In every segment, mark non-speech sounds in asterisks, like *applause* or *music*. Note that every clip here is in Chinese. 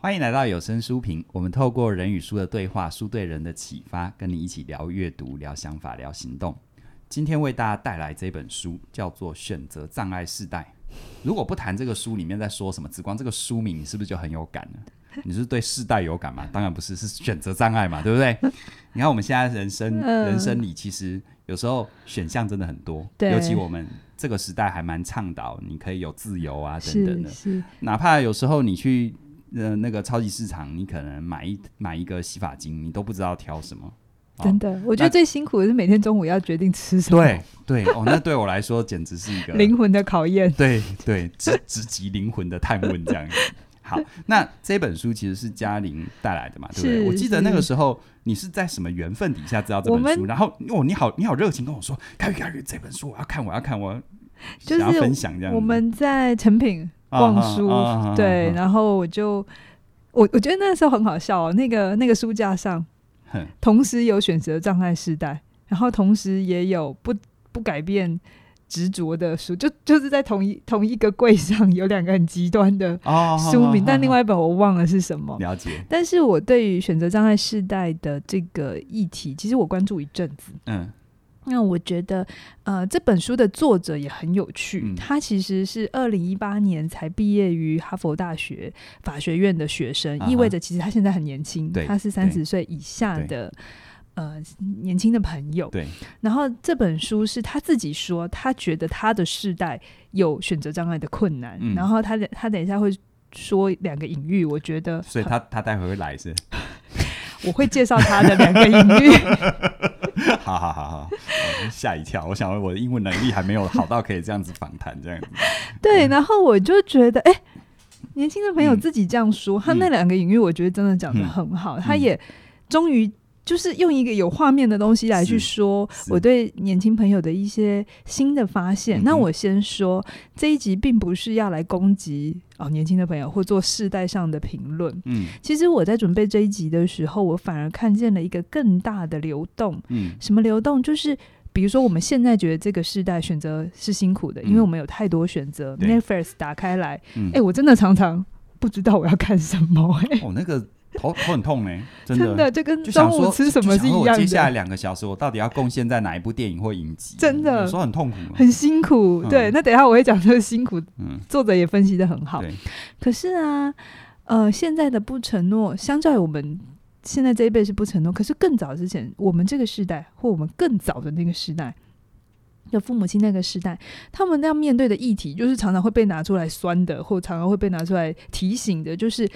欢迎来到有声书评。我们透过人与书的对话，书对人的启发，跟你一起聊阅读、聊想法、聊行动。今天为大家带来这本书，叫做《选择障碍世代》。如果不谈这个书里面在说什么，只光这个书名，你是不是就很有感呢？*laughs* 你是对世代有感吗？当然不是，是选择障碍嘛，对不对？*laughs* 你看我们现在人生，人生里其实有时候选项真的很多，对，尤其我们这个时代还蛮倡导你可以有自由啊等等的，是，是哪怕有时候你去。呃，那个超级市场，你可能买一买一个洗发精，你都不知道挑什么。真的，我觉得最辛苦的是每天中午要决定吃什么。对对哦，那对我来说简直是一个灵魂的考验。对对，直直击灵魂的探问这样子。好，那这本书其实是嘉玲带来的嘛，对不对？我记得那个时候你是在什么缘分底下知道这本书，然后哦，你好，你好热情跟我说，凯宇凯宇，这本书我要看，我要看，我想要分享这样。我们在成品。逛书，uh uh 对，uh. 然后我就，我我觉得那时候很好笑哦，那个那个书架上，*laughs* 同时有选择障碍世代，然后同时也有不不改变执着的书，就就是在同一同一个柜上有两个很极端的书名，uh 但另外一本我忘了是什么。了解。但是我对于选择障碍世代的这个议题，其实我关注一阵子。嗯。那我觉得，呃，这本书的作者也很有趣。嗯、他其实是二零一八年才毕业于哈佛大学法学院的学生，啊、意味着其实他现在很年轻。对他是三十岁以下的呃年轻的朋友。对。然后这本书是他自己说，他觉得他的世代有选择障碍的困难。嗯、然后他他等一下会说两个隐喻，我觉得。所以他他待会会来是？我会介绍他的两个隐喻。*laughs* 好好好好，吓一跳！我想问我的英文能力还没有好到可以这样子访谈这样子。对，然后我就觉得，哎、欸，年轻的朋友自己这样说，嗯、他那两个隐喻，我觉得真的讲的很好。嗯、他也终于。就是用一个有画面的东西来去说我对年轻朋友的一些新的发现。那我先说这一集并不是要来攻击哦年轻的朋友或做世代上的评论。嗯，其实我在准备这一集的时候，我反而看见了一个更大的流动。嗯，什么流动？就是比如说我们现在觉得这个世代选择是辛苦的，因为我们有太多选择。Netflix 打开来，哎，我真的常常不知道我要看什么。哎，哦，那个。头头很痛呢、欸，真的，真的就跟中午吃什么是一样的。接下来两个小时，我到底要贡献在哪一部电影或影集？真的，有时候很痛苦，很辛苦。嗯、对，那等一下我会讲这个辛苦，嗯、作者也分析的很好。可是啊，呃，现在的不承诺，相较于我们现在这一辈是不承诺，可是更早之前，我们这个时代或我们更早的那个时代，的父母亲那个时代，他们要面对的议题，就是常常会被拿出来酸的，或常常会被拿出来提醒的，就是。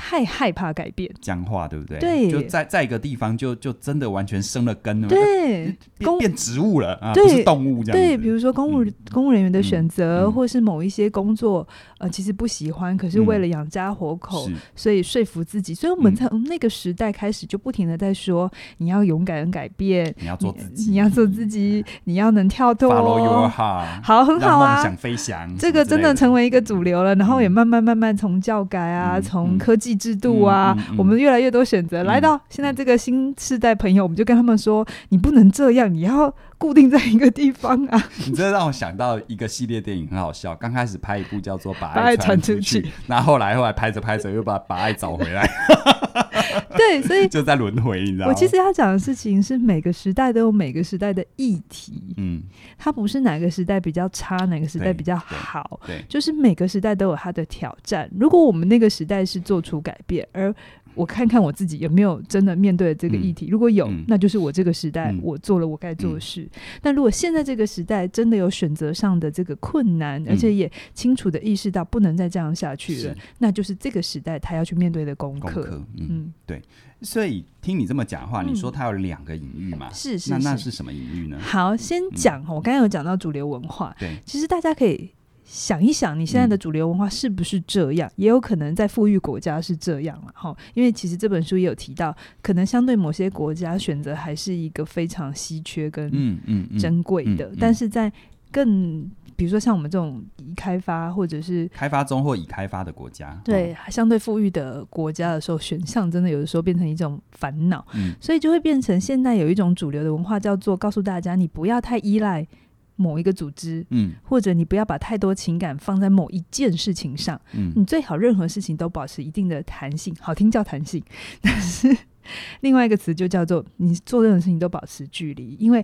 太害怕改变，僵化，对不对？对，就在在一个地方就，就就真的完全生了根了，对，变变植物了啊，对不是动物这样。对，比如说公务、嗯、公务人员的选择，嗯、或是某一些工作，呃，其实不喜欢，可是为了养家活口，嗯、所以说服自己。所以我们从那个时代开始，就不停的在说，你要勇敢改变，你要做自己，你，你要做自己，你要能跳脱。Follow your heart，好，很好啊，想飞翔，这个真的成为一个主流了。然后也慢慢慢慢从教改啊，从、嗯、科技制度啊。嗯嗯、我们越来越多选择，嗯、来到现在这个新世代朋友，我们就跟他们说：你不能这样，你要固定在一个地方啊！你这让我想到一个系列电影，很好笑。刚开始拍一部叫做《把爱传出去》，*laughs* 那后，后来后来拍着拍着又把把爱找回来。*laughs* 对，所以 *laughs* 就在轮回，你知道吗？我其实要讲的事情是，每个时代都有每个时代的议题。嗯，它不是哪个时代比较差，哪个时代比较好。对，对，就是每个时代都有它的挑战。如果我们那个时代是做出改变，而我看看我自己有没有真的面对这个议题，嗯、如果有，嗯、那就是我这个时代我做了我该做的事。嗯、但如果现在这个时代真的有选择上的这个困难，嗯、而且也清楚的意识到不能再这样下去了，那就是这个时代他要去面对的功课。嗯，嗯对。所以听你这么讲话，嗯、你说他有两个隐喻嘛？是是，那那是什么隐喻呢？好，先讲，我刚才有讲到主流文化，对，其实大家可以。想一想，你现在的主流文化是不是这样？嗯、也有可能在富裕国家是这样了哈。因为其实这本书也有提到，可能相对某些国家选择还是一个非常稀缺跟嗯嗯珍贵的。但是在更比如说像我们这种已开发或者是开发中或已开发的国家，对、哦、相对富裕的国家的时候，选项真的有的时候变成一种烦恼。嗯，所以就会变成现在有一种主流的文化叫做告诉大家，你不要太依赖。某一个组织，嗯，或者你不要把太多情感放在某一件事情上，嗯，你最好任何事情都保持一定的弹性，好听叫弹性，*laughs* 但是另外一个词就叫做你做任何事情都保持距离，因为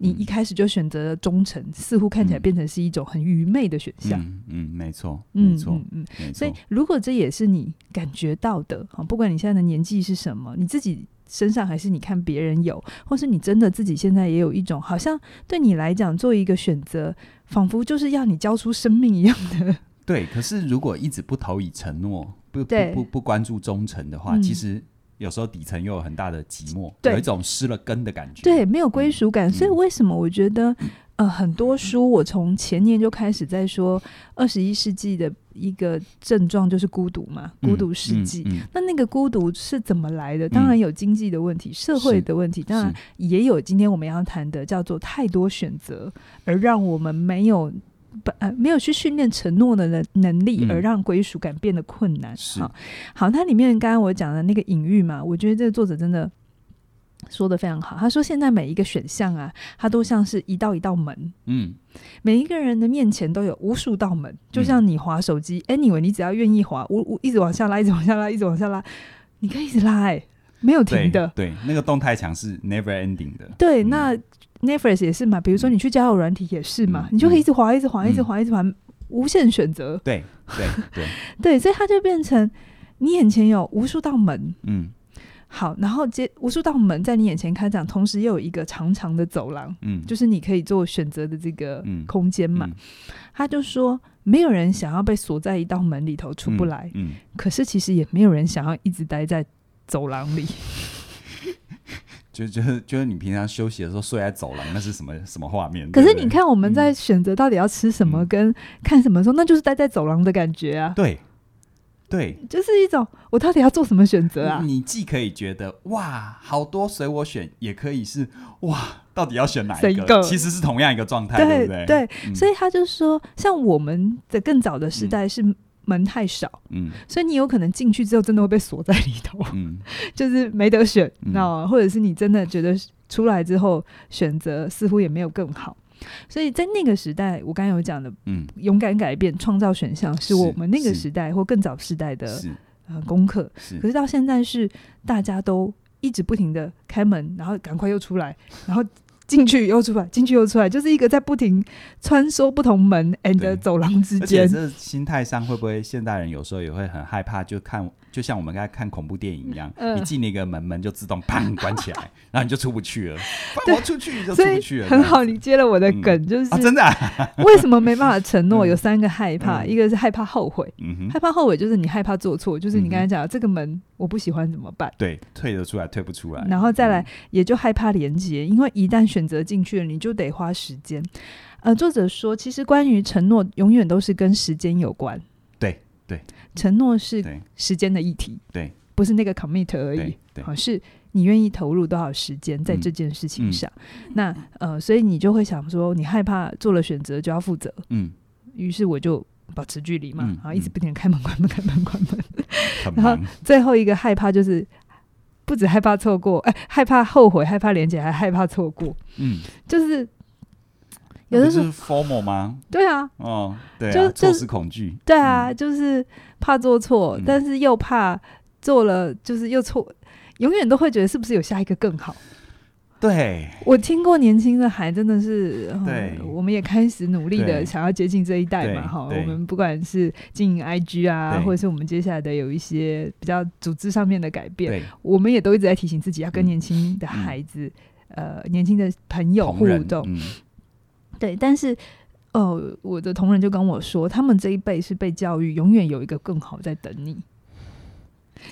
你一开始就选择了忠诚，似乎看起来变成是一种很愚昧的选项。嗯，嗯，没错，嗯，没错，嗯嗯，所以如果这也是你感觉到的，好，不管你现在的年纪是什么，你自己身上还是你看别人有，或是你真的自己现在也有一种，好像对你来讲做一个选择，仿佛就是要你交出生命一样的。*laughs* 对，可是如果一直不投以承诺，不不不不关注忠诚的话，嗯、其实。有时候底层又有很大的寂寞，有一种失了根的感觉，对，没有归属感。嗯、所以为什么我觉得，嗯、呃，很多书我从前年就开始在说，二十一世纪的一个症状就是孤独嘛，孤独世纪。嗯嗯嗯、那那个孤独是怎么来的？当然有经济的问题、嗯、社会的问题，当然也有今天我们要谈的叫做太多选择，而让我们没有。不呃，没有去训练承诺的能能力，而让归属感变得困难。嗯、好，好，它里面刚刚我讲的那个隐喻嘛，我觉得这个作者真的说的非常好。他说，现在每一个选项啊，它都像是一道一道门。嗯，每一个人的面前都有无数道门，就像你滑手机，anyway，你只要愿意滑，我我一直往下拉，一直往下拉，一直往下拉，你可以一直拉、欸，哎，没有停的。对，对那个动态墙是 never ending 的。对，那。嗯 Netflix 也是嘛，比如说你去交友软体也是嘛，嗯、你就可以一直滑，一直滑，一直滑，一直滑，无限选择。对对对 *laughs* 对，所以它就变成你眼前有无数道门。嗯，好，然后接无数道门在你眼前开展，同时又有一个长长的走廊。嗯，就是你可以做选择的这个空间嘛。嗯嗯、他就说，没有人想要被锁在一道门里头出不来。嗯，嗯可是其实也没有人想要一直待在走廊里。*laughs* 就就是就是你平常休息的时候睡在走廊，那是什么什么画面？可是你看我们在选择到底要吃什么跟看什么时候，嗯、那就是待在走廊的感觉啊。对，对，就是一种我到底要做什么选择啊？你既可以觉得哇，好多随我选，也可以是哇，到底要选哪一个？个其实是同样一个状态，对，对不对？对，嗯、所以他就说，像我们的更早的时代是。门太少，嗯，所以你有可能进去之后真的会被锁在里头，嗯，*laughs* 就是没得选，嗯、那或者是你真的觉得出来之后选择似乎也没有更好，所以在那个时代，我刚才有讲的，嗯，勇敢改变、创造选项，是我们那个时代或更早时代的呃功课。可是到现在是大家都一直不停的开门，然后赶快又出来，然后。进去又出来，进去又出来，就是一个在不停穿梭不同门 and 走廊之间。这心态上会不会现代人有时候也会很害怕？就看，就像我们刚才看恐怖电影一样，呃、*laughs* 你进那个门，门就自动砰 *laughs* 关起来，然后你就出不去了。放我出去就出不去了。很好，你接了我的梗，嗯、就是、啊、真的、啊。*laughs* 为什么没办法承诺？有三个害怕，嗯、一个是害怕后悔，嗯、害怕后悔就是你害怕做错，就是你刚才讲的这个门我不喜欢怎么办？对，退得出来，退不出来。然后再来，也就害怕连接，因为一旦选择进去了，你就得花时间。呃，作者说，其实关于承诺，永远都是跟时间有关。对对，承诺是时间的议题。对，不是那个 commit 而已。好，是你愿意投入多少时间在这件事情上。嗯、那呃，所以你就会想说，你害怕做了选择就要负责。嗯。于是我就保持距离嘛，嗯、然后一直不停开门、关门、开门、关门。然后最后一个害怕就是。不止害怕错过，哎，害怕后悔，害怕连结，还害怕错过。嗯，就是有的时候是 formal 吗？对啊，哦，对啊，就错失恐惧。对啊，就是怕做错，嗯、但是又怕做了，就是又错，永远都会觉得是不是有下一个更好。对，我听过年轻的孩真的是，对，我们也开始努力的想要接近这一代嘛，哈，我们不管是经营 IG 啊，或者是我们接下来的有一些比较组织上面的改变，我们也都一直在提醒自己要跟年轻的孩子，呃，年轻的朋友互动，对，但是，哦，我的同仁就跟我说，他们这一辈是被教育永远有一个更好在等你，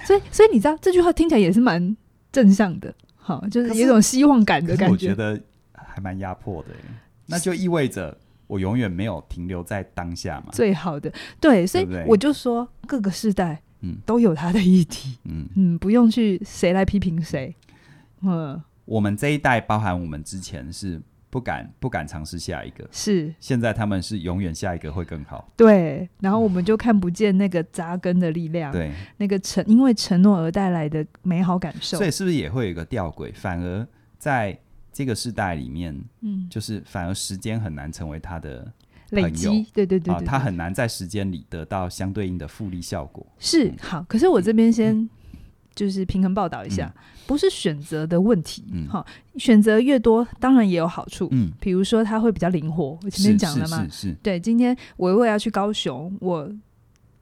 所以，所以你知道这句话听起来也是蛮正向的。好，就是有一种希望感的感觉。我觉得还蛮压迫的，那就意味着我永远没有停留在当下嘛。最好的，对，所以我就说各个世代，嗯，都有他的议题，嗯嗯，不用去谁来批评谁。嗯，我们这一代，包含我们之前是不敢不敢尝试下一个，是。现在他们是永远下一个会更好。对，然后我们就看不见那个扎根的力量，对，那个承因为承诺而带来的美好感受。所以是不是也会有一个吊诡？反而在这个世代里面，嗯，就是反而时间很难成为他的累积，对对对，对，对、啊，他很难在时间里得到相对应的复利效果。是好，可是我这边先就是平衡报道一下，嗯、不是选择的问题，嗯，好，选择越多当然也有好处，嗯，比如说它会比较灵活，我前面讲了嘛，是，是，是，是对，今天我如果要去高雄，我。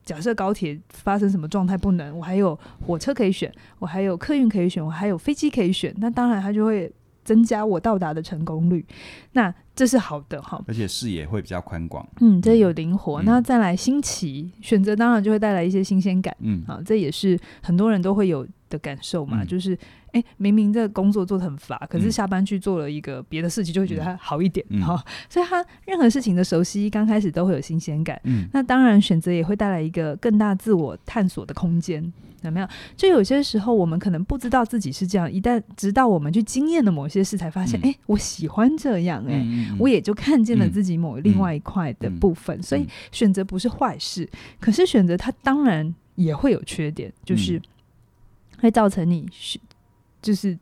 假设高铁发生什么状态不能，我还有火车可以选，我还有客运可以选，我还有飞机可以选，那当然它就会增加我到达的成功率。那这是好的哈，而且视野会比较宽广。嗯，这有灵活。嗯、那再来新奇选择，当然就会带来一些新鲜感。嗯，啊，这也是很多人都会有的感受嘛，嗯、就是。哎、欸，明明这工作做的很乏，可是下班去做了一个别的事情，就会觉得它好一点哈。所以他任何事情的熟悉，刚开始都会有新鲜感。嗯，那当然选择也会带来一个更大自我探索的空间，有没有？就有些时候我们可能不知道自己是这样，一旦直到我们去经验了某些事，才发现，哎、嗯欸，我喜欢这样、欸，哎、嗯，我也就看见了自己某另外一块的部分。嗯、所以选择不是坏事，可是选择它当然也会有缺点，就是会造成你就是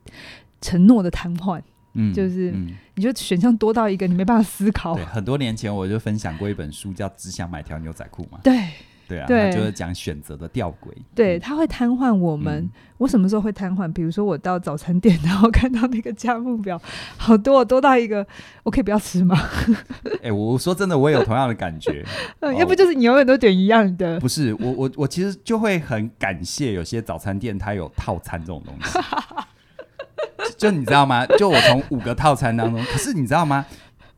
承诺的瘫痪，嗯，就是你就选项多到一个你没办法思考。对，很多年前我就分享过一本书，叫《只想买条牛仔裤》嘛。对，对啊，对，就是讲选择的吊诡。对，他会瘫痪我们。我什么时候会瘫痪？比如说，我到早餐店，然后看到那个价目表好多，多到一个，我可以不要吃吗？*laughs* 哎，我说真的，我也有同样的感觉。*laughs* 要不就是你永远都点一样的。不是，我我我其实就会很感谢有些早餐店它有套餐这种东西。*laughs* 就你知道吗？就我从五个套餐当中，可是你知道吗？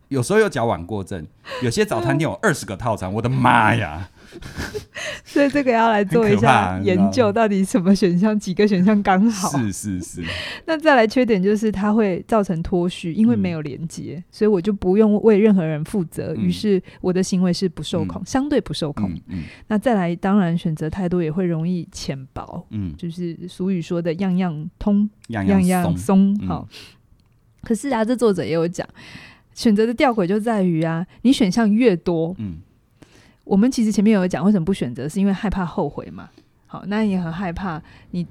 有时候有矫枉过正，有些早餐店有二十个套餐，我的妈呀！*laughs* 所以这个要来做一下研究，到底什么选项几个选项刚好？是是是。*laughs* 那再来缺点就是它会造成脱序，因为没有连接，嗯、所以我就不用为任何人负责，于、嗯、是我的行为是不受控，嗯、相对不受控。那再来，当然选择太多也会容易浅薄。嗯，就是俗语说的“样样通，样样松”。好，可是啊，这作者也有讲，选择的吊诡就在于啊，你选项越多，嗯。我们其实前面有讲，为什么不选择？是因为害怕后悔嘛。好，那也很害怕你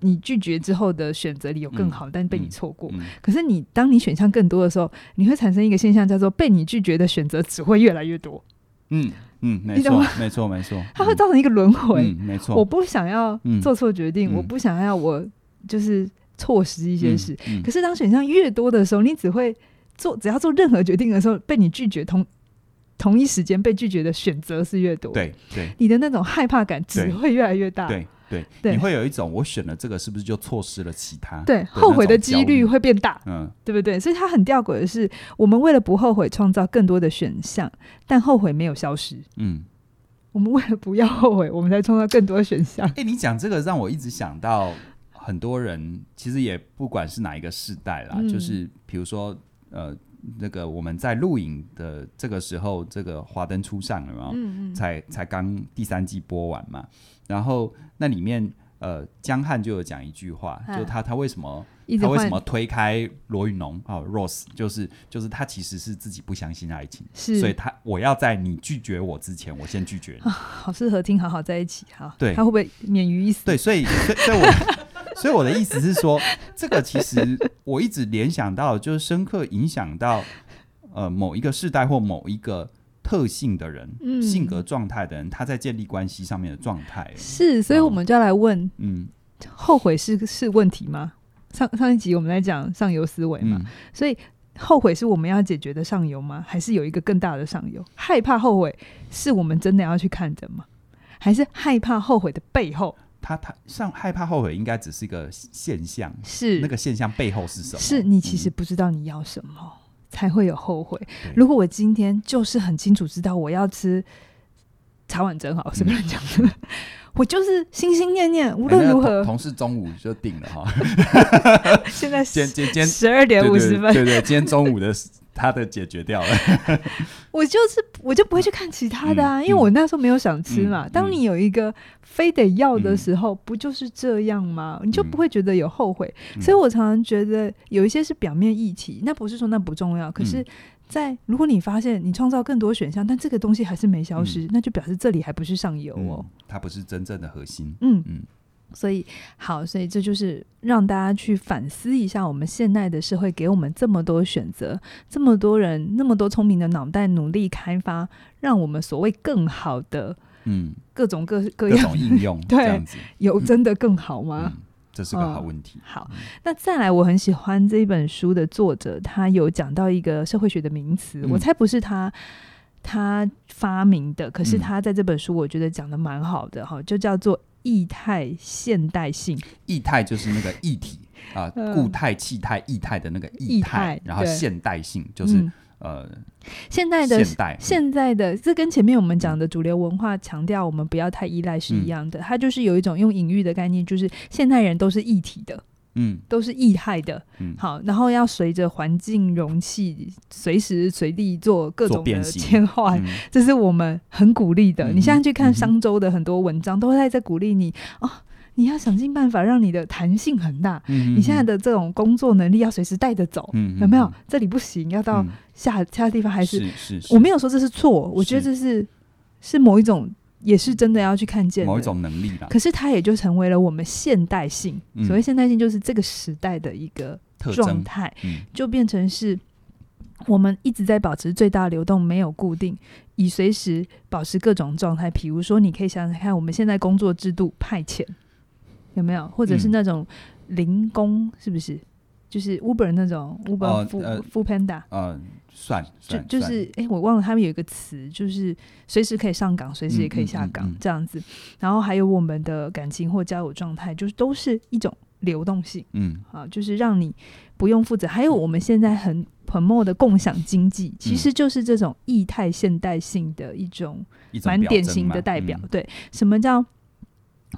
你拒绝之后的选择里有更好，嗯、但被你错过。嗯嗯、可是你当你选项更多的时候，你会产生一个现象，叫做被你拒绝的选择只会越来越多。嗯嗯，没错没错没错，*laughs* 它会造成一个轮回、嗯。没错，我不想要做错决定，嗯、我不想要我就是错失一些事。可是当选项越多的时候，你只会做只要做任何决定的时候，被你拒绝同。同一时间被拒绝的选择是越多，对对，你的那种害怕感只会越来越大，对对。对，你会有一种我选了这个是不是就错失了其他？对，后悔的几率会变大，嗯，对不对？所以它很吊诡的是，我们为了不后悔，创造更多的选项，但后悔没有消失，嗯，我们为了不要后悔，我们才创造更多的选项。*laughs* 哎，你讲这个让我一直想到很多人，其实也不管是哪一个世代啦，就是比如说呃。那个我们在录影的这个时候，这个《华灯初上》了嘛，嗯嗯，才才刚第三季播完嘛。然后那里面，呃，江汉就有讲一句话，啊、就他他为什么他为什么推开罗云龙啊，Rose，就是就是他其实是自己不相信爱情，是，所以他我要在你拒绝我之前，我先拒绝你。*laughs* 啊、好适合听，好好在一起哈。对，他会不会免于一死？对，所以所以，所以我。*laughs* 所以我的意思是说，这个其实我一直联想到，就是深刻影响到呃某一个世代或某一个特性的人，嗯、性格状态的人，他在建立关系上面的状态。是，所以我们就要来问，嗯，后悔是是问题吗？上上一集我们在讲上游思维嘛，嗯、所以后悔是我们要解决的上游吗？还是有一个更大的上游？害怕后悔是我们真的要去看着吗？还是害怕后悔的背后？他他像害怕后悔，应该只是一个现象，是那个现象背后是什么？是你其实不知道你要什么，嗯、才会有后悔。如果我今天就是很清楚知道我要吃茶碗蒸，好，随便讲的，*laughs* 我就是心心念念，无论如何，欸、同事中午就定了哈。*laughs* 现在今今今十二点五十分，对，对对，今天中午的。他的解决掉了，*laughs* 我就是我就不会去看其他的啊，嗯、因为我那时候没有想吃嘛。嗯、当你有一个非得要的时候，嗯、不就是这样吗？你就不会觉得有后悔。嗯、所以我常常觉得有一些是表面议题，那不是说那不重要。可是，在如果你发现你创造更多选项，但这个东西还是没消失，嗯、那就表示这里还不是上游哦，它不是真正的核心。嗯嗯。所以好，所以这就是让大家去反思一下，我们现代的社会给我们这么多选择，这么多人，那么多聪明的脑袋，努力开发，让我们所谓更好的，嗯，各种各各样种应用，*laughs* 对，有真的更好吗？嗯，这是个好问题。嗯，好，那再来，我很喜欢这一本书的作者，他有讲到一个社会学的名词，嗯，我猜不是他他发明的，可是他在这本书我觉得讲的蛮好的哈，就叫做。液态现代性，液态就是那个液体啊，固态、气态、液态的那个液态，然后现代性就是、嗯、呃，现代的现代。现在的这跟前面我们讲的主流文化强调我们不要太依赖是一样的，嗯、它就是有一种用隐喻的概念，就是现代人都是一体的。嗯，都是易害的，嗯，好，然后要随着环境容器随时随地做各种的切换，嗯，这是我们很鼓励的。嗯，你现在去看商周的很多文章，嗯，都在在鼓励你哦，你要想尽办法让你的弹性很大。嗯，你现在的这种工作能力要随时带着走，嗯，有没有？这里不行，要到下，嗯，下的地方还是？是是，是，我没有说这是错，我觉得这是是，是某一种。也是真的要去看见某一种能力吧，可是它也就成为了我们现代性。嗯、所谓现代性，就是这个时代的一个状态，嗯、就变成是我们一直在保持最大流动，没有固定，以随时保持各种状态。比如说，你可以想想看，我们现在工作制度派遣有没有，或者是那种零工，是不是？就是 Uber 那种 Uber Foodpanda，嗯，算，就就是哎、欸，我忘了他们有一个词，就是随时可以上岗，随时也可以下岗、这样子。然后还有我们的感情或交友状态，就是都是一种流动性，嗯，啊，就是让你不用负责。还有我们现在很很 more 的共享经济，其实就是这种异态现代性的一种蛮典型的代表。对，什么叫？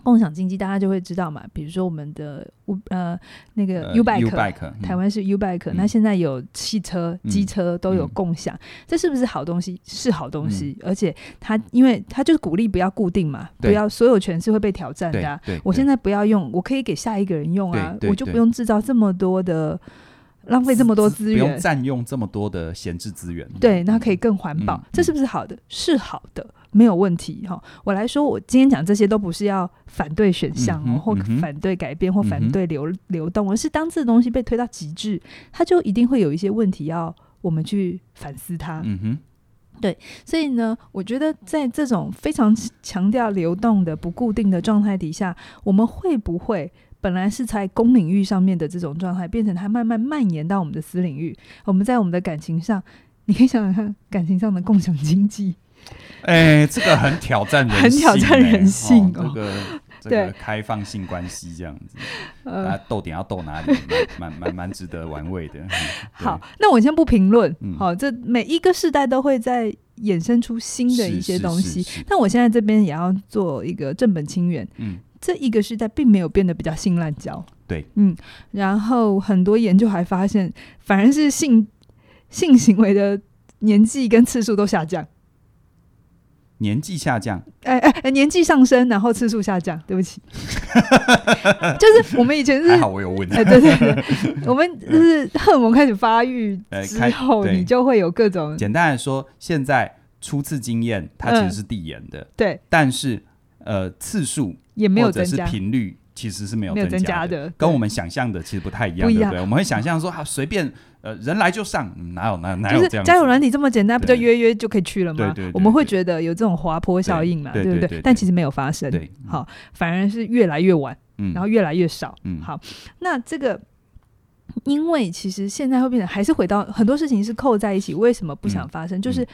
共享经济，大家就会知道嘛。比如说我们的呃那个 U Bike，、呃 Bike 嗯、台湾是 U Bike，、嗯、那现在有汽车、机车都有共享、嗯，这是不是好东西？是好东西，嗯、而且它因为它就是鼓励不要固定嘛，不要所有权是会被挑战的、啊。我现在不要用，我可以给下一个人用啊，我就不用制造这么多的浪费这么多资源，不用占用这么多的闲置资源。对，那可以更环保、嗯，这是不是好的？是好的。没有问题哈，我来说，我今天讲这些都不是要反对选项哦、嗯，或反对改变，或反对流、嗯、流动，而是当这东西被推到极致，它就一定会有一些问题要我们去反思它。嗯哼，对，所以呢，我觉得在这种非常强调流动的不固定的状态底下，我们会不会本来是在公领域上面的这种状态，变成它慢慢蔓延到我们的私领域？我们在我们的感情上，你可以想想看，感情上的共享经济。哎、欸，这个很挑战人性、欸，*laughs* 很挑战人性哦。哦这个这个开放性关系这样子，呃，逗点要逗哪里，蛮蛮蛮值得玩味的。好，那我先不评论。好、嗯，这每一个世代都会在衍生出新的一些东西。但我现在这边也要做一个正本清源。嗯，这一个世代并没有变得比较性滥交。对，嗯，然后很多研究还发现，反而是性性行为的年纪跟次数都下降。年纪下降，哎哎，年纪上升，然后次数下降。对不起，*laughs* 就是我们以前是还好，我有问。哎，对对对，我们就是荷尔蒙开始发育之后，你就会有各种。简单来说，现在初次经验它其实是递延的，对，但是呃次数也没有增加，频率其实是没有增加的，跟我们想象的其实不太一样，对不对？我们会想象说，好随便。呃，人来就上，哪有哪哪有这样？就是交友软体这么简单，不就约约就可以去了吗？对对对对，我们会觉得有这种滑坡效应嘛，对不对？但其实没有发生。对，好，反而是越来越晚，嗯，然后越来越少。嗯，好，那这个，因为其实现在会变成，还是回到很多事情是扣在一起，为什么不想发生？嗯、就是。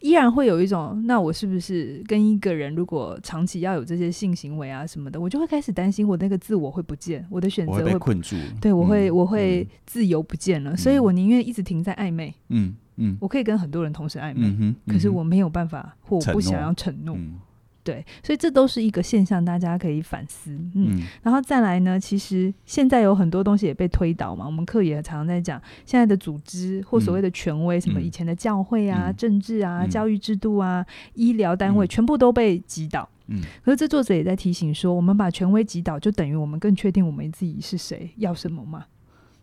依然会有一种，那我是不是跟一个人如果长期要有这些性行为啊什么的，我就会开始担心我那个自我会不见，我的选择会，困住，对我会、嗯、我会自由不见了，嗯、所以我宁愿一直停在暧昧，嗯嗯，我可以跟很多人同时暧昧，可是我没有办法或我不想要承诺。对，所以这都是一个现象，大家可以反思。嗯，嗯，然后再来呢，其实现在有很多东西也被推倒嘛。我们课也常常在讲，现在的组织或所谓的权威，嗯、什么以前的教会啊、嗯、政治啊、嗯、教育制度啊、医疗单位，全部都被击倒。嗯，可是这作者也在提醒说，我们把权威击倒，就等于我们更确定我们自己是谁，要什么吗？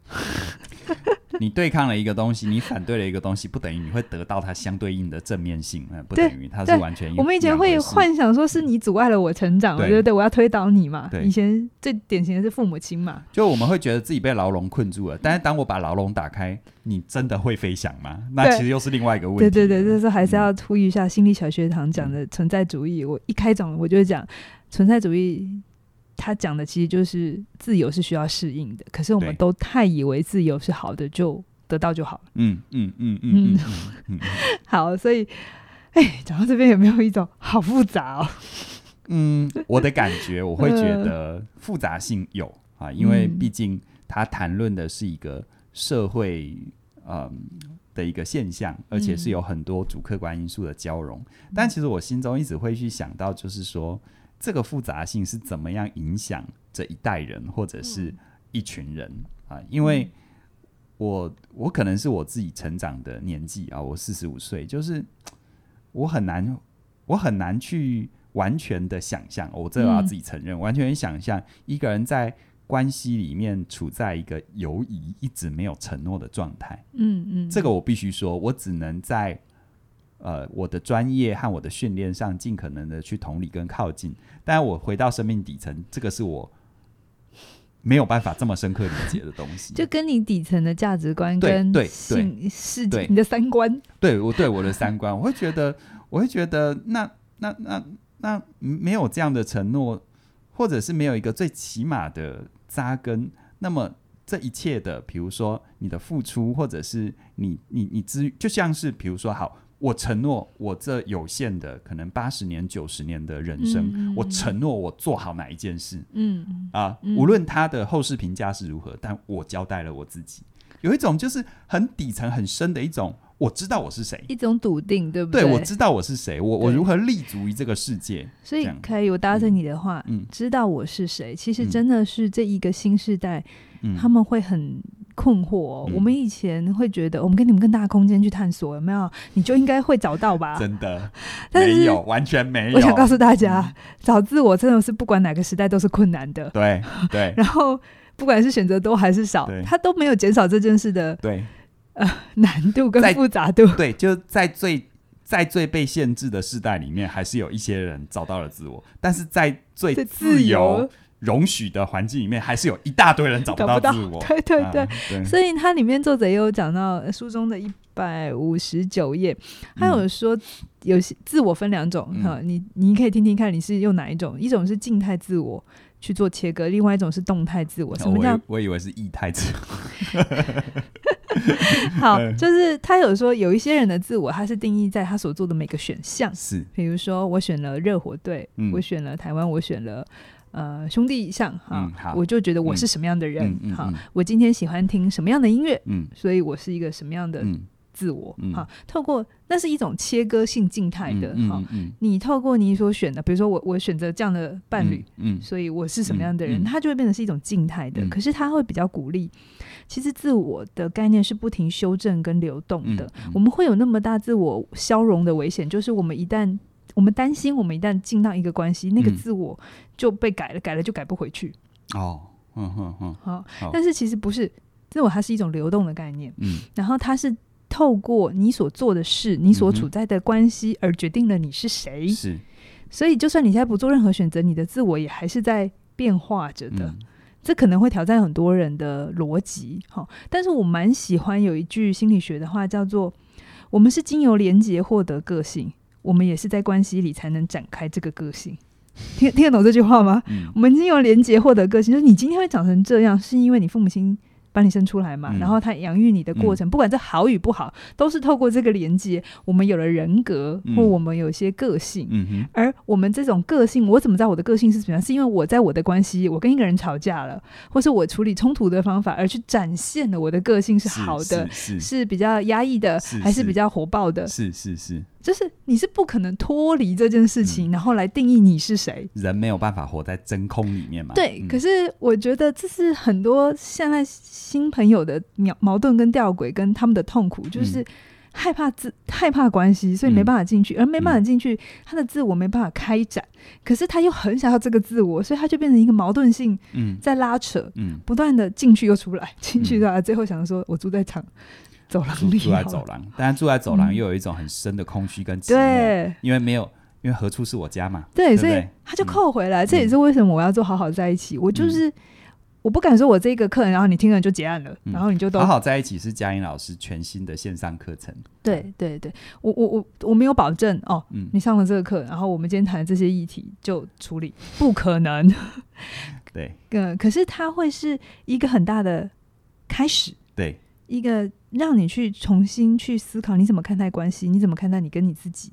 *laughs* 你对抗了一个东西，你反对了一个东西，不等于你会得到它相对应的正面性，不等于它是完全。我们以前会幻想说是你阻碍了我成长，对对对，我要推倒你嘛。以前最典型的是父母亲嘛，就我们会觉得自己被牢笼困住了，但是当我把牢笼打开，你真的会飞翔吗？那其实又是另外一个问题。对对对，这时候还是要呼吁一下心理小学堂讲的存在主义。我一开场我就讲存在主义。他讲的其实就是自由是需要适应的，可是我们都太以为自由是好的，就得到就好了。嗯嗯嗯嗯嗯，嗯 *laughs* 好，所以，哎，讲到这边有没有一种好复杂哦？嗯，我的感觉我会觉得 *laughs* 复杂性有啊，因为毕竟他谈论的是一个社会嗯的一个现象，而且是有很多主客观因素的交融。嗯、但其实我心中一直会去想到，就是说。这个复杂性是怎么样影响这一代人或者是一群人啊？因为我我可能是我自己成长的年纪啊，我四十五岁，就是我很难我很难去完全的想象，我这个要自己承认，完全想象一个人在关系里面处在一个犹疑、一直没有承诺的状态。嗯嗯，这个我必须说，我只能在。呃，我的专业和我的训练上，尽可能的去同理跟靠近。但我回到生命底层，这个是我没有办法这么深刻理解的东西。就跟你底层的价值观跟对对世界，你的三观，对我对我的三观，我会觉得，我会觉得那，那那那那没有这样的承诺，或者是没有一个最起码的扎根，那么这一切的，比如说你的付出，或者是你你你资，就像是比如说好。我承诺，我这有限的可能八十年、九十年的人生，嗯、我承诺我做好哪一件事，嗯。啊，嗯、无论他的后世评价是如何，但我交代了我自己，有一种就是很底层、很深的一种，我知道我是谁，一种笃定，对不对？对，我知道我是谁，我我如何立足于这个世界。所以可以，我搭着你的话，嗯，知道我是谁，其实真的是这一个新时代，嗯、他们会很。困惑、哦，嗯、我们以前会觉得，我们给你们更大的空间去探索，有没有？你就应该会找到吧？*laughs* 真的，*laughs* 但是没有，完全没有。我想告诉大家，嗯、找自我真的是不管哪个时代都是困难的。对对。*laughs* 然后，不管是选择多还是少，对它都没有减少这件事的对呃难度跟复杂度。对，就在最在最被限制的时代里面，还是有一些人找到了自我，但是在最自由。容许的环境里面，还是有一大堆人找不到自我。*laughs* 对对对，啊、对，所以它里面作者也有讲到书中的一百五十九页，他有说有些自我分两种哈、嗯，你你可以听听看你是用哪一种，一种是静态自我去做切割，另外一种是动态自我。什么叫？我，我以为是液态自我。*laughs* 好，*laughs* 就是他有说有一些人的自我，他是定义在他所做的每个选项，是，比如说我选了热火队，嗯、我选了台湾，我选了。呃，兄弟像哈，嗯、我就觉得我是什么样的人哈、我今天喜欢听什么样的音乐，嗯，所以我是一个什么样的自我哈、嗯嗯。透过那是一种切割性静态的哈，你透过你所选的，比如说我我选择这样的伴侣，嗯，嗯所以我是什么样的人，它、嗯嗯、就会变成是一种静态的。嗯、可是它会比较鼓励，其实自我的概念是不停修正跟流动的。嗯嗯、我们会有那么大自我消融的危险，就是我们一旦。我们担心，我们一旦进到一个关系，那个自我就被改了，改了就改不回去。哦，嗯嗯嗯，好，但是其实不是，自我它是一种流动的概念。嗯，然后它是透过你所做的事，你所处在的关系而决定了你是谁。是，所以就算你现在不做任何选择，你的自我也还是在变化着的。这可能会挑战很多人的逻辑。好，但是我蛮喜欢有一句心理学的话，叫做“我们是经由连结获得个性”。我们也是在关系里才能展开这个个性，听听得懂这句话吗？嗯、我们经由连结获得个性，就是你今天会长成这样，是因为你父母亲把你生出来嘛，嗯、然后他养育你的过程，嗯、不管这好与不好，都是透过这个连接，我们有了人格，或我们有一些个性。嗯、哼。而我们这种个性，我怎么知道我的个性是怎么？样？是因为我在我的关系，我跟一个人吵架了，或是我处理冲突的方法，而去展现了我的个性是好的，是，是，比较压抑的，是是还是。比较火爆的？是是是，就是你是不可能脱离这件事情，嗯、然后来定义你是谁。人没有办法活在真空里面嘛？对。嗯、可是我觉得这是很多现在新朋友的矛矛盾跟吊诡，跟他们的痛苦，就是害怕自害怕关系，所以没办法进去，嗯、而没办法进去，他的自我没办法开展。可是他又很想要这个自我，所以他就变成一个矛盾性，在拉扯，嗯、不断的进去又出来，进去出来，最后想说，我住在场走廊里，住在走廊，但是住在走廊又有一种很深的空虚跟寂寞，对，因为没有，因为何处是我家嘛，对，对对，所以他就扣回来。这也是为什么我要做好好在一起，我就是。我不敢说，我这个课，然后你听了就结案了，嗯、然后你就都好好在一起。是佳音老师全新的线上课程。对对对，我我我我没有保证哦。嗯，你上了这个课，然后我们今天谈的这些议题就处理，不可能。*laughs* 对，嗯，可是它会是一个很大的开始。对。一个让你去重新去思考，你怎么看待关系？你怎么看待你跟你自己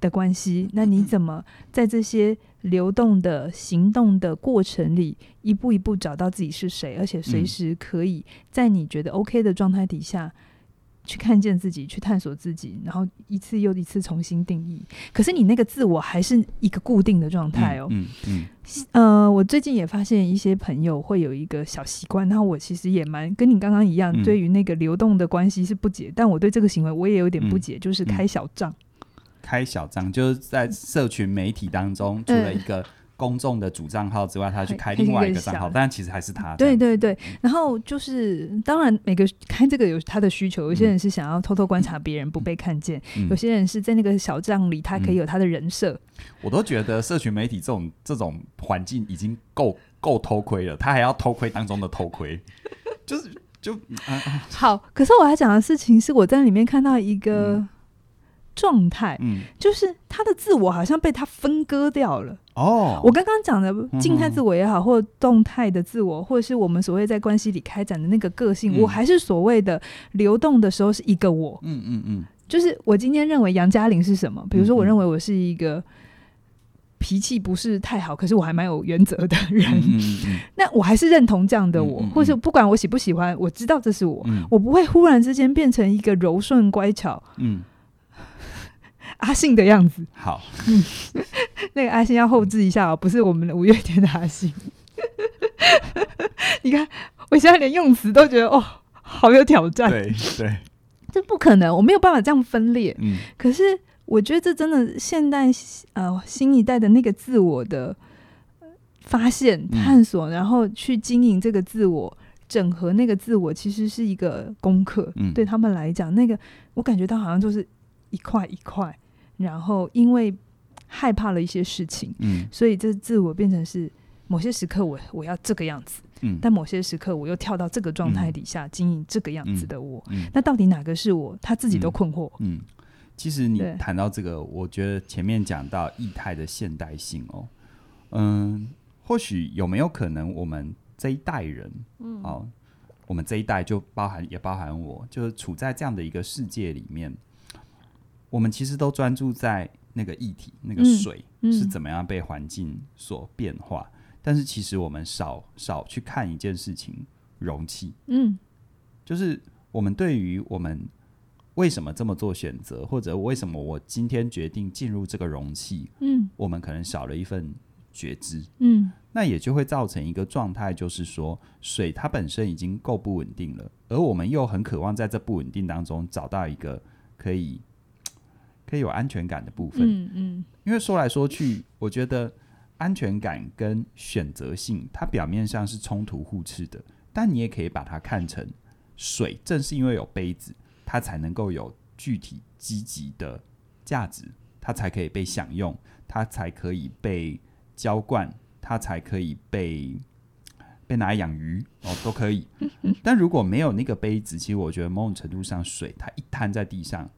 的关系？嗯、那你怎么在这些流动的行动的过程里，一步一步找到自己是谁？而且随时可以在你觉得 OK 的状态底下。去看见自己，去探索自己，然后一次又一次重新定义。可是你那个自我还是一个固定的状态哦。嗯嗯，嗯。呃，我最近也发现一些朋友会有一个小习惯，然后我其实也蛮跟你刚刚一样，嗯、对于那个流动的关系是不解，但我对这个行为我也有点不解，嗯、就是开小账。开小账就是在社群媒体当中出了一个。公众的主账号之外，他去开另外一个账号，但其实还是他。对对对，然后就是当然每个开这个有他的需求，有些人是想要偷偷观察别人不被看见，嗯、有些人是在那个小账里，他可以有他的人设、嗯。我都觉得社群媒体这种这种环境已经够够偷窥了，他还要偷窥当中的偷窥，*laughs* 就是就、啊、好。可是我要讲的事情是，我在里面看到一个。嗯状态，嗯，就是他的自我好像被他分割掉了。哦，我刚刚讲的静态自我也好，或动态的自我，或者是我们所谓在关系里开展的那个个性，我还是所谓的流动的时候是一个我。嗯嗯嗯，就是我今天认为杨嘉玲是什么？比如说，我认为我是一个脾气不是太好，可是我还蛮有原则的人。*laughs* 那我还是认同这样的我，或是不管我喜不喜欢，我知道这是我，我不会忽然之间变成一个柔顺乖巧。嗯。阿信的样子，好，嗯，*laughs* 那个阿信要后置一下哦，不是我们的五月天的阿信。*laughs* 你看，我现在连用词都觉得哦，好有挑战。对对，这不可能，我没有办法这样分裂。嗯，可是我觉得这真的现代呃新一代的那个自我的发现、探索，嗯、然后去经营这个自我、整合那个自我，其实是一个功课。嗯，对他们来讲，那个我感觉到好像就是一块一块。然后，因为害怕了一些事情，嗯，所以这自我变成是某些时刻我我要这个样子，嗯，但某些时刻我又跳到这个状态底下经营这个样子的我，嗯，那到底哪个是我？他自己都困惑。嗯，其实你谈到这个，我觉得前面讲到异态的现代性哦，嗯，或许有没有可能我们这一代人，嗯，哦，我们这一代就包含也包含我，就是处在这样的一个世界里面。我们其实都专注在那个议题，那个水是怎么样被环境所变化，但是其实我们少少去看一件事情，容器，嗯，就是我们对于我们为什么这么做选择，或者为什么我今天决定进入这个容器，嗯，我们可能少了一份觉知，嗯，那也就会造成一个状态，就是说水它本身已经够不稳定了，而我们又很渴望在这不稳定当中找到一个可以。可以有安全感的部分，嗯嗯，因为说来说去，我觉得安全感跟选择性，它表面上是冲突互斥的，但你也可以把它看成水，正是因为有杯子，它才能够有具体积极的价值，它才可以被享用，它才可以被浇灌，它才可以被被拿来养鱼哦，都可以。*laughs* 但如果没有那个杯子，其实我觉得某种程度上，水它一摊在地上。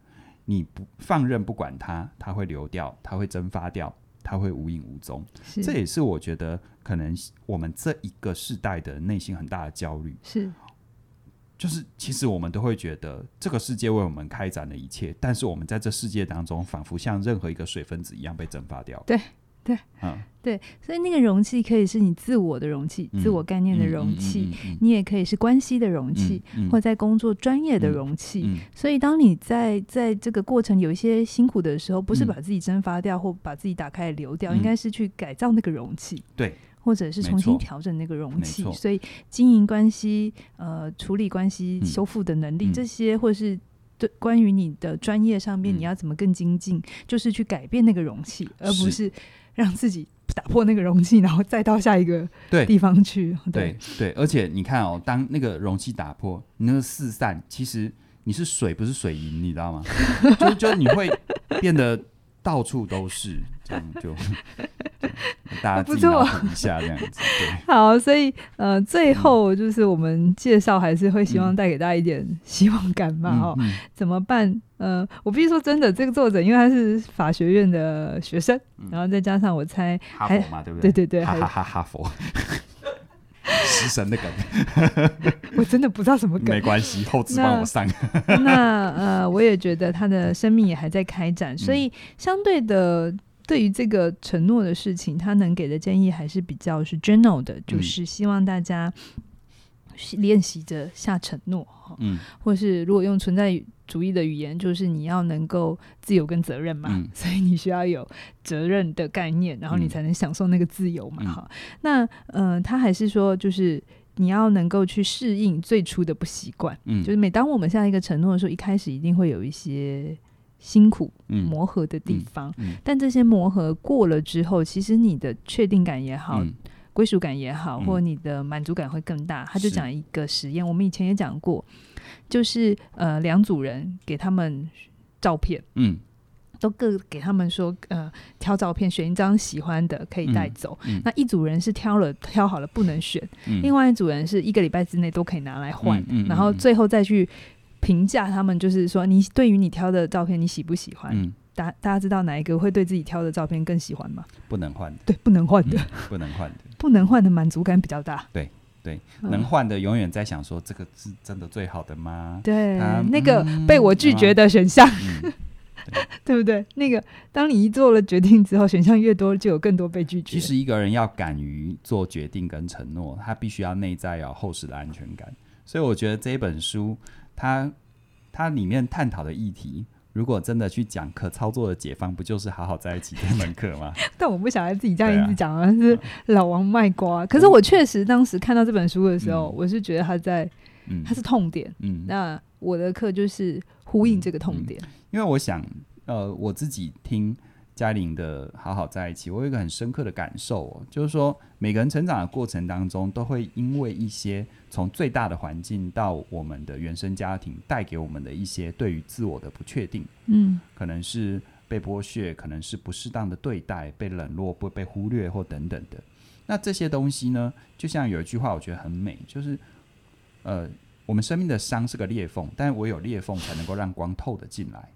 你不放任不管它，它会流掉，它会蒸发掉，它会无影无踪。这也是我觉得可能我们这一个世代的内心很大的焦虑。是，就是其实我们都会觉得这个世界为我们开展了一切，但是我们在这世界当中，仿佛像任何一个水分子一样被蒸发掉。对。对，嗯，对，所以那个容器可以是你自我的容器，嗯、自我概念的容器，你也可以是关系的容器，或在工作专业的容器。所以，当你在在这个过程有一些辛苦的时候，不是把自己蒸发掉，嗯、或把自己打开流掉，嗯、应该是去改造那个容器，对，或者是重新调整那个容器。所以，经营关系、呃，处理关系、修复的能力，嗯、这些或是。对，关于你的专业上面，你要怎么更精进，嗯，就是去改变那个容器，而不是让自己打破那个容器，然后再到下一个地方去。对对，对，而且你看哦，当那个容器打破，你那个四散，其实你是水，不是水银，你知道吗？就就你会变得到处都是，这样就。*laughs* 大家自己一下这样子，对。*laughs* 好，所以呃，最后就是我们介绍还是会希望带给大家一点希望感嘛，哦、嗯嗯，怎么办？呃，我必须说真的，这个作者因为他是法学院的学生，嗯、然后再加上我猜哈佛嘛，对不对？对对对，哈哈哈哈佛，食神的梗，*laughs* 我真的不知道什么梗，没关系，后置帮我上。那，那呃，我也觉得他的生命也还在开展，所以相对的。对于这个承诺的事情，他能给的建议还是比较是 general 的，就是希望大家练习着下承诺，嗯，或是如果用存在主义的语言，就是你要能够自由跟责任嘛，嗯，*laughs* 所以你需要有责任的概念，然后你才能享受那个自由嘛，哈，嗯。那呃，他还是说，就是你要能够去适应最初的不习惯，嗯，就是每当我们下一个承诺的时候，一开始一定会有一些。辛苦磨合的地方，嗯嗯。嗯，但这些磨合过了之后，其实你的确定感也好，归、嗯、属感也好，或你的满足感会更大。他就讲一个实验，我们以前也讲过，就是呃，两组人给他们照片，嗯，都各给他们说，呃，挑照片，选一张喜欢的可以带走，嗯嗯。那一组人是挑了挑好了不能选，嗯，另外一组人是一个礼拜之内都可以拿来换，然后最后再去。评价他们就是说，你对于你挑的照片，你喜不喜欢？嗯，大大家知道哪一个会对自己挑的照片更喜欢吗？不能换的，对，不能换的，嗯、不能换的，*laughs* 不能换的满足感比较大。对对，能换的永远在想说，这个是真的最好的吗？对，那个被我拒绝的选项，嗯、对，*laughs* 对不对？那个当你一做了决定之后，选项越多，就有更多被拒绝。其实一个人要敢于做决定跟承诺，他必须要内在有厚实的安全感。所以我觉得这一本书。它它里面探讨的议题，如果真的去讲可操作的解方，不就是好好在一起这门课吗？*laughs* 但我不想要自己这样一直讲啊，是老王卖瓜。可是我确实当时看到这本书的时候，嗯、我是觉得他在，嗯、他是痛点。嗯，那我的课就是呼应这个痛点。因为我想，呃，我自己听。嘉玲的好好在一起，我有一个很深刻的感受哦，就是说每个人成长的过程当中，都会因为一些从最大的环境到我们的原生家庭带给我们的一些对于自我的不确定，嗯，可能是被剥削，可能是不适当的对待，被冷落，不被忽略或等等的。那这些东西呢，就像有一句话，我觉得很美，就是呃，我们生命的伤是个裂缝，但我有裂缝才能够让光透得进来。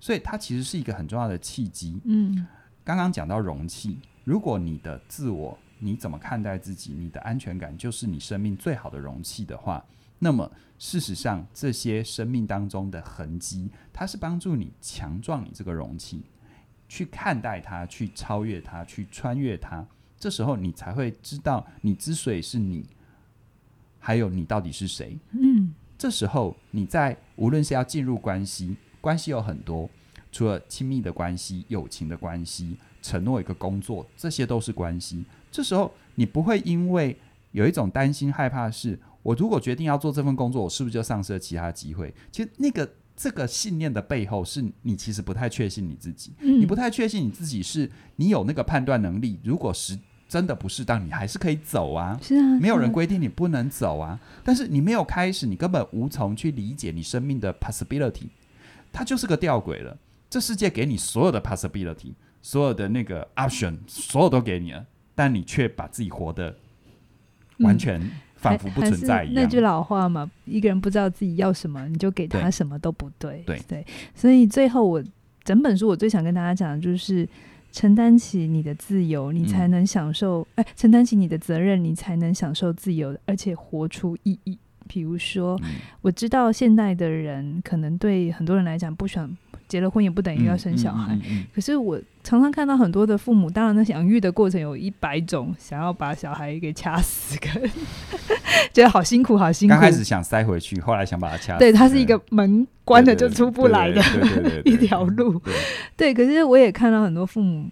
所以它其实是一个很重要的契机。嗯，刚刚讲到容器，如果你的自我，你怎么看待自己，你的安全感就是你生命最好的容器的话，那么事实上这些生命当中的痕迹，它是帮助你强壮你这个容器，去看待它，去超越它，去穿越它。这时候你才会知道你之所以是你，还有你到底是谁。嗯，这时候你在无论是要进入关系。关系有很多，除了亲密的关系、友情的关系、承诺一个工作，这些都是关系。这时候你不会因为有一种担心、害怕是，是我如果决定要做这份工作，我是不是就丧失了其他机会？其实那个这个信念的背后，是你其实不太确信你自己，嗯、你不太确信你自己是你有那个判断能力。如果是真的不适当，你还是可以走啊。是啊，没有人规定你不能走啊。但是你没有开始，你根本无从去理解你生命的 possibility。它就是个吊诡了。这世界给你所有的 possibility，所有的那个 option，所有都给你了，但你却把自己活得完全仿佛不存在一样。那句老话嘛，一个人不知道自己要什么，你就给他什么都不对。对对，所以最后我整本书我最想跟大家讲的就是，承担起你的自由，你才能享受；哎、嗯，承担起你的责任，你才能享受自由，而且活出意义。比如说、嗯，我知道现代的人可能对很多人来讲，不想结了婚也不等于要生小孩。可是我常常看到很多的父母，当然那养育的过程有一百种，想要把小孩给掐死，*laughs* 觉得好辛苦，好辛苦。刚开始想塞回去，后来想把它掐死。对，它是一个门关了就出不来的一条路。对，可是我也看到很多父母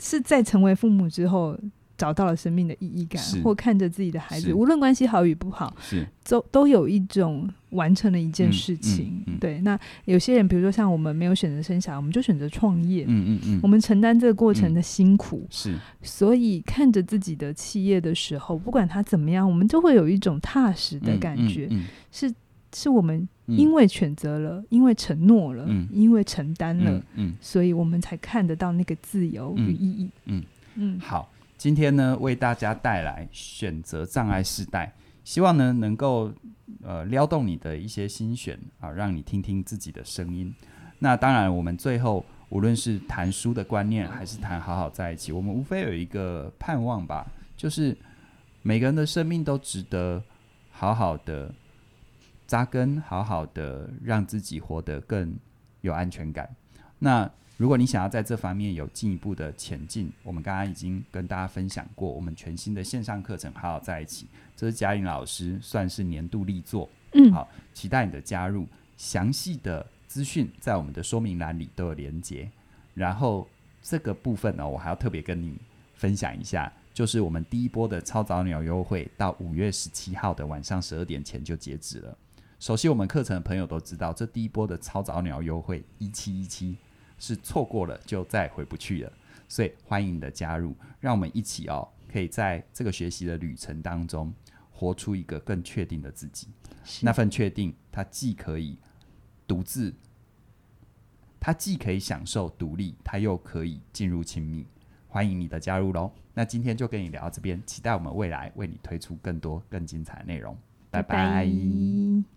是在成为父母之后。找到了生命的意义感，或看着自己的孩子，无论关系好与不好，是。都都有一种完成了一件事情。嗯嗯。嗯、对，那有些人，比如说像我们没有选择生小孩，我们就选择创业。嗯嗯嗯，我们承担这个过程的辛苦。嗯、是，所以看着自己的企业的时候，不管它怎么样，我们就会有一种踏实的感觉。是，是我们因为选择了，因为承诺了，嗯、因为承担了，嗯嗯、所以我们才看得到那个自由与意义。嗯。嗯，好。今天呢，为大家带来选择障碍世代，希望呢能够呃撩动你的一些心弦啊，让你听听自己的声音。那当然，我们最后无论是谈书的观念，还是谈好好在一起，我们无非有一个盼望吧，就是每个人的生命都值得好好的扎根，好好的让自己活得更有安全感。那如果你想要在这方面有进一步的前进，我们刚刚已经跟大家分享过，我们全新的线上课程好好在一起，这是嘉玲老师算是年度力作，嗯，好，期待你的加入。详细的资讯在我们的说明栏里都有连接。然后这个部分呢，我还要特别跟你分享一下，就是我们第一波的超早鸟优惠到五月十七号的晚上十二点前就截止了。熟悉我们课程的朋友都知道，这第一波的超早鸟优惠一七一七。是错过了就再回不去了，所以欢迎你的加入，让我们一起哦，可以在这个学习的旅程当中，活出一个更确定的自己。那份确定，它既可以独自，它既可以享受独立，它又可以进入亲密。欢迎你的加入喽！那今天就跟你聊到这边，期待我们未来为你推出更多更精彩的内容。拜拜。拜拜。